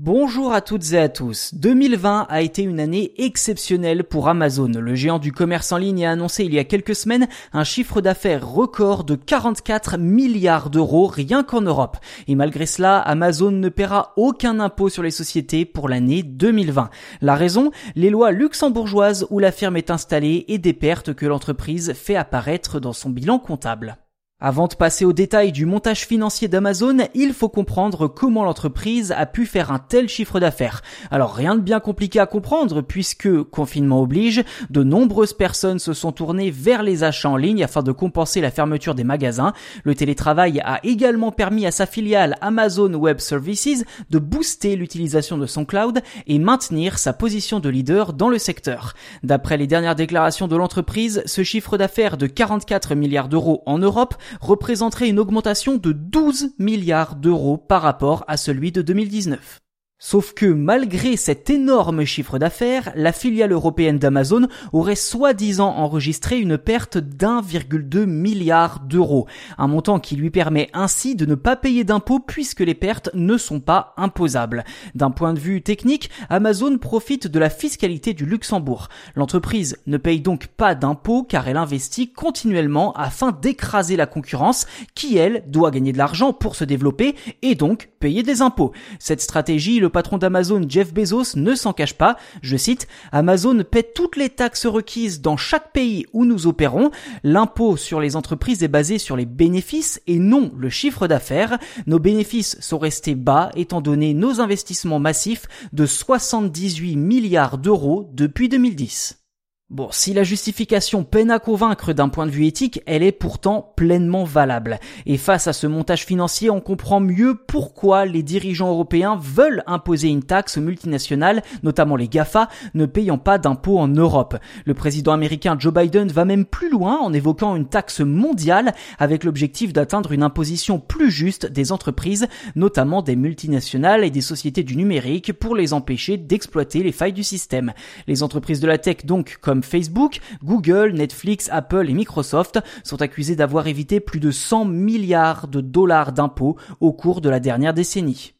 Bonjour à toutes et à tous. 2020 a été une année exceptionnelle pour Amazon. Le géant du commerce en ligne a annoncé il y a quelques semaines un chiffre d'affaires record de 44 milliards d'euros rien qu'en Europe. Et malgré cela, Amazon ne paiera aucun impôt sur les sociétés pour l'année 2020. La raison? Les lois luxembourgeoises où la firme est installée et des pertes que l'entreprise fait apparaître dans son bilan comptable. Avant de passer au détail du montage financier d'Amazon, il faut comprendre comment l'entreprise a pu faire un tel chiffre d'affaires. Alors rien de bien compliqué à comprendre puisque, confinement oblige, de nombreuses personnes se sont tournées vers les achats en ligne afin de compenser la fermeture des magasins. Le télétravail a également permis à sa filiale Amazon Web Services de booster l'utilisation de son cloud et maintenir sa position de leader dans le secteur. D'après les dernières déclarations de l'entreprise, ce chiffre d'affaires de 44 milliards d'euros en Europe représenterait une augmentation de 12 milliards d'euros par rapport à celui de 2019. Sauf que malgré cet énorme chiffre d'affaires, la filiale européenne d'Amazon aurait soi-disant enregistré une perte d'1,2 milliard d'euros, un montant qui lui permet ainsi de ne pas payer d'impôts puisque les pertes ne sont pas imposables. D'un point de vue technique, Amazon profite de la fiscalité du Luxembourg. L'entreprise ne paye donc pas d'impôts car elle investit continuellement afin d'écraser la concurrence qui, elle, doit gagner de l'argent pour se développer et donc payer des impôts. Cette stratégie, le patron d'Amazon, Jeff Bezos, ne s'en cache pas. Je cite, Amazon paie toutes les taxes requises dans chaque pays où nous opérons. L'impôt sur les entreprises est basé sur les bénéfices et non le chiffre d'affaires. Nos bénéfices sont restés bas étant donné nos investissements massifs de 78 milliards d'euros depuis 2010. Bon, si la justification peine à convaincre d'un point de vue éthique, elle est pourtant pleinement valable. Et face à ce montage financier, on comprend mieux pourquoi les dirigeants européens veulent imposer une taxe aux multinationales, notamment les GAFA, ne payant pas d'impôts en Europe. Le président américain Joe Biden va même plus loin en évoquant une taxe mondiale avec l'objectif d'atteindre une imposition plus juste des entreprises, notamment des multinationales et des sociétés du numérique pour les empêcher d'exploiter les failles du système. Les entreprises de la tech donc, Facebook, Google, Netflix, Apple et Microsoft sont accusés d'avoir évité plus de 100 milliards de dollars d'impôts au cours de la dernière décennie.